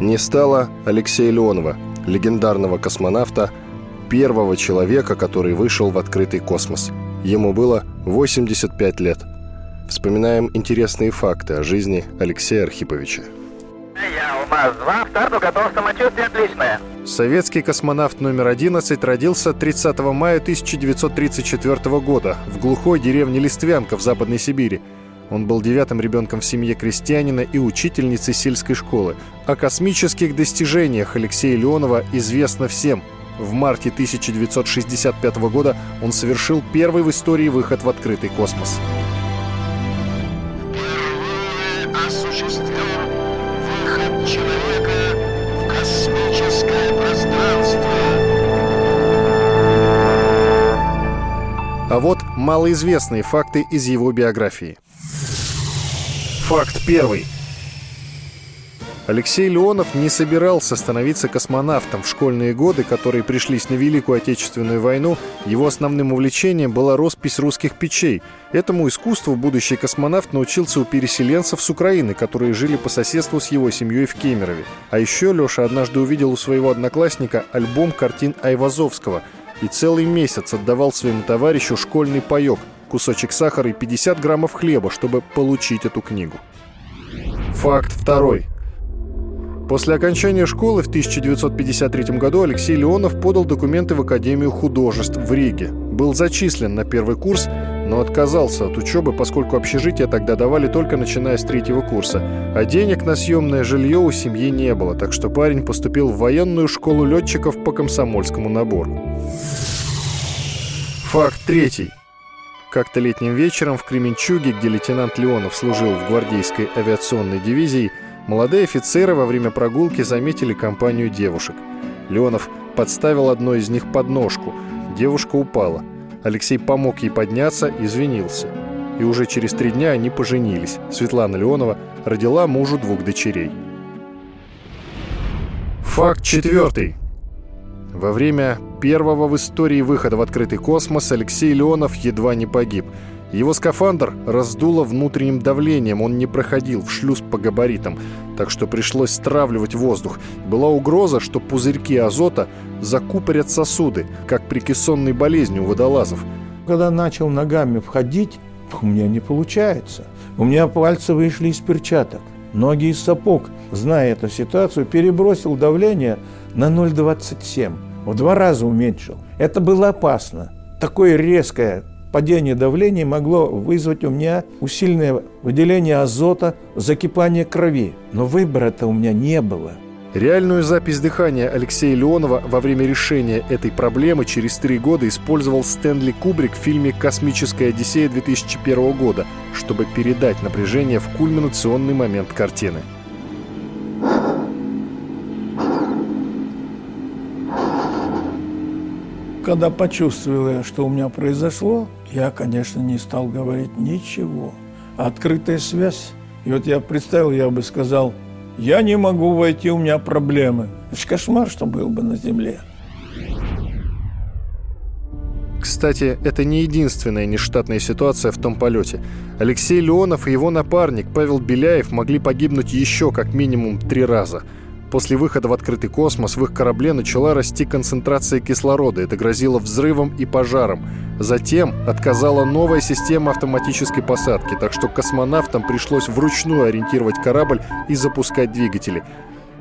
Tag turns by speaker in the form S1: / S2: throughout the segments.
S1: Не стало Алексея Леонова, легендарного космонавта, первого человека, который вышел в открытый космос. Ему было 85 лет. Вспоминаем интересные факты о жизни Алексея Архиповича.
S2: Я у УМАЗ-2, в старту готов, самочувствие отличное.
S3: Советский космонавт номер 11 родился 30 мая 1934 года в глухой деревне Листвянка в Западной Сибири. Он был девятым ребенком в семье крестьянина и учительницы сельской школы. О космических достижениях Алексея Леонова известно всем. В марте 1965 года он совершил первый в истории выход в открытый космос. А вот малоизвестные факты из его биографии. Факт первый. Алексей Леонов не собирался становиться космонавтом. В школьные годы, которые пришлись на Великую Отечественную войну, его основным увлечением была роспись русских печей. Этому искусству будущий космонавт научился у переселенцев с Украины, которые жили по соседству с его семьей в Кемерове. А еще Леша однажды увидел у своего одноклассника альбом картин Айвазовского и целый месяц отдавал своему товарищу школьный паек, кусочек сахара и 50 граммов хлеба, чтобы получить эту книгу. Факт второй. После окончания школы в 1953 году Алексей Леонов подал документы в Академию художеств в Риге. Был зачислен на первый курс, но отказался от учебы, поскольку общежитие тогда давали только начиная с третьего курса. А денег на съемное жилье у семьи не было, так что парень поступил в военную школу летчиков по комсомольскому набору. Факт третий. Как-то летним вечером в Кременчуге, где лейтенант Леонов служил в гвардейской авиационной дивизии, Молодые офицеры во время прогулки заметили компанию девушек. Леонов подставил одной из них подножку. Девушка упала. Алексей помог ей подняться, извинился. И уже через три дня они поженились. Светлана Леонова родила мужу двух дочерей. Факт четвертый. Во время первого в истории выхода в открытый космос Алексей Леонов едва не погиб – его скафандр раздуло внутренним давлением, он не проходил в шлюз по габаритам, так что пришлось стравливать воздух. Была угроза, что пузырьки азота закупорят сосуды, как при кессонной болезни у водолазов.
S4: Когда начал ногами входить, у меня не получается. У меня пальцы вышли из перчаток, ноги из сапог. Зная эту ситуацию, перебросил давление на 0,27. В два раза уменьшил. Это было опасно. Такое резкое падение давления могло вызвать у меня усиленное выделение азота, закипание крови. Но выбора-то у меня не было.
S3: Реальную запись дыхания Алексея Леонова во время решения этой проблемы через три года использовал Стэнли Кубрик в фильме «Космическая Одиссея» 2001 года, чтобы передать напряжение в кульминационный момент картины.
S4: Когда почувствовал я, что у меня произошло, я, конечно, не стал говорить ничего. Открытая связь. И вот я представил, я бы сказал, я не могу войти, у меня проблемы. Это же кошмар, что был бы на земле.
S3: Кстати, это не единственная нештатная ситуация в том полете. Алексей Леонов и его напарник Павел Беляев могли погибнуть еще как минимум три раза – После выхода в открытый космос в их корабле начала расти концентрация кислорода. Это грозило взрывом и пожаром. Затем отказала новая система автоматической посадки, так что космонавтам пришлось вручную ориентировать корабль и запускать двигатели.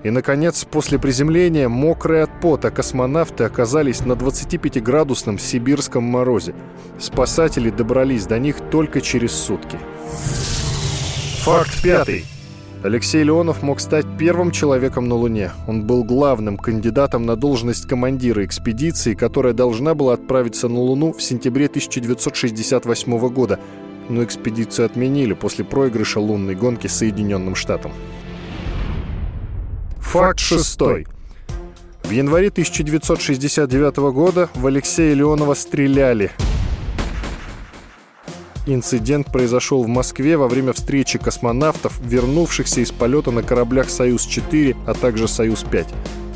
S3: И, наконец, после приземления, мокрые от пота, космонавты оказались на 25-градусном сибирском морозе. Спасатели добрались до них только через сутки. Факт пятый. Алексей Леонов мог стать первым человеком на Луне. Он был главным кандидатом на должность командира экспедиции, которая должна была отправиться на Луну в сентябре 1968 года. Но экспедицию отменили после проигрыша лунной гонки Соединенным Штатам. Факт шестой. В январе 1969 года в Алексея Леонова стреляли – Инцидент произошел в Москве во время встречи космонавтов, вернувшихся из полета на кораблях «Союз-4», а также «Союз-5».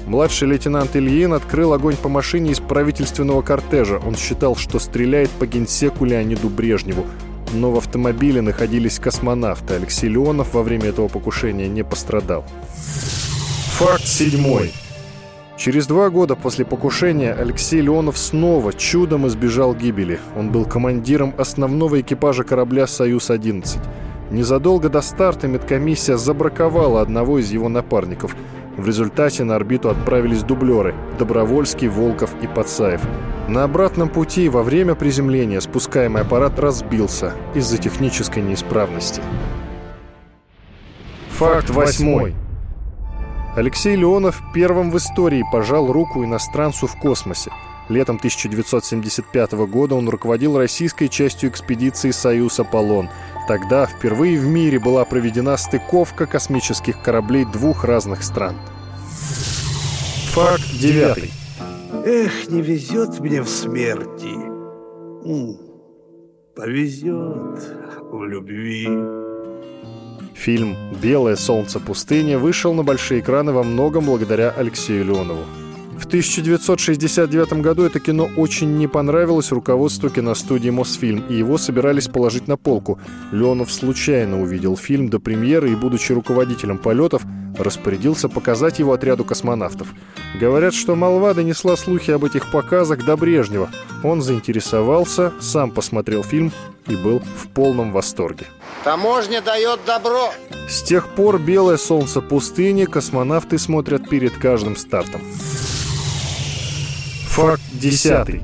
S3: Младший лейтенант Ильин открыл огонь по машине из правительственного кортежа. Он считал, что стреляет по генсеку Леониду Брежневу. Но в автомобиле находились космонавты. Алексей Леонов во время этого покушения не пострадал. Факт седьмой. Через два года после покушения Алексей Леонов снова чудом избежал гибели. Он был командиром основного экипажа корабля «Союз-11». Незадолго до старта медкомиссия забраковала одного из его напарников. В результате на орбиту отправились дублеры – Добровольский, Волков и Пацаев. На обратном пути во время приземления спускаемый аппарат разбился из-за технической неисправности. Факт восьмой. Алексей Леонов первым в истории пожал руку иностранцу в космосе. Летом 1975 года он руководил российской частью экспедиции «Союз Аполлон». Тогда впервые в мире была проведена стыковка космических кораблей двух разных стран. Факт девятый.
S5: Эх, не везет мне в смерти. Повезет в любви.
S3: Фильм «Белое солнце пустыни» вышел на большие экраны во многом благодаря Алексею Леонову. В 1969 году это кино очень не понравилось руководству киностудии «Мосфильм», и его собирались положить на полку. Леонов случайно увидел фильм до премьеры и, будучи руководителем полетов, распорядился показать его отряду космонавтов. Говорят, что молва донесла слухи об этих показах до Брежнева. Он заинтересовался, сам посмотрел фильм и был в полном восторге.
S6: Таможня дает добро.
S3: С тех пор «Белое солнце пустыни» космонавты смотрят перед каждым стартом. Факт десятый.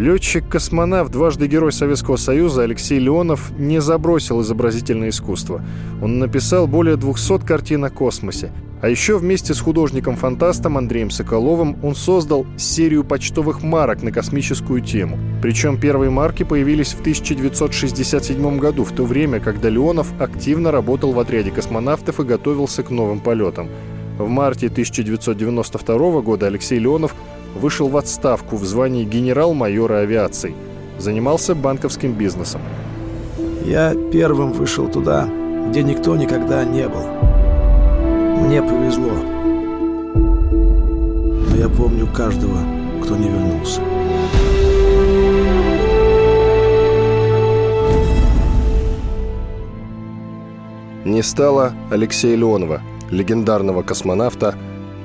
S3: Летчик-космонавт, дважды Герой Советского Союза Алексей Леонов не забросил изобразительное искусство. Он написал более 200 картин о космосе. А еще вместе с художником-фантастом Андреем Соколовым он создал серию почтовых марок на космическую тему. Причем первые марки появились в 1967 году, в то время, когда Леонов активно работал в отряде космонавтов и готовился к новым полетам. В марте 1992 года Алексей Леонов вышел в отставку в звании генерал-майора авиации. Занимался банковским бизнесом.
S5: Я первым вышел туда, где никто никогда не был. Мне повезло. Но я помню каждого, кто не вернулся.
S1: Не стало Алексея Леонова, легендарного космонавта,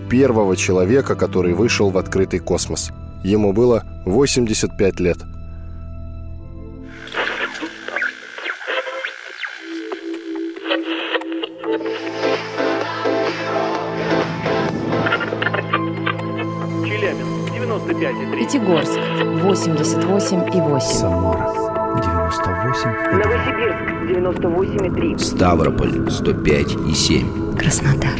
S1: первого человека, который вышел в открытый космос. Ему было 85 лет.
S7: Челябинск, 95,3.
S8: Пятигорск 88,8.
S9: Самара 98
S7: Новосибирск, 98,3.
S10: Ставрополь 105 и 7.
S8: Краснодар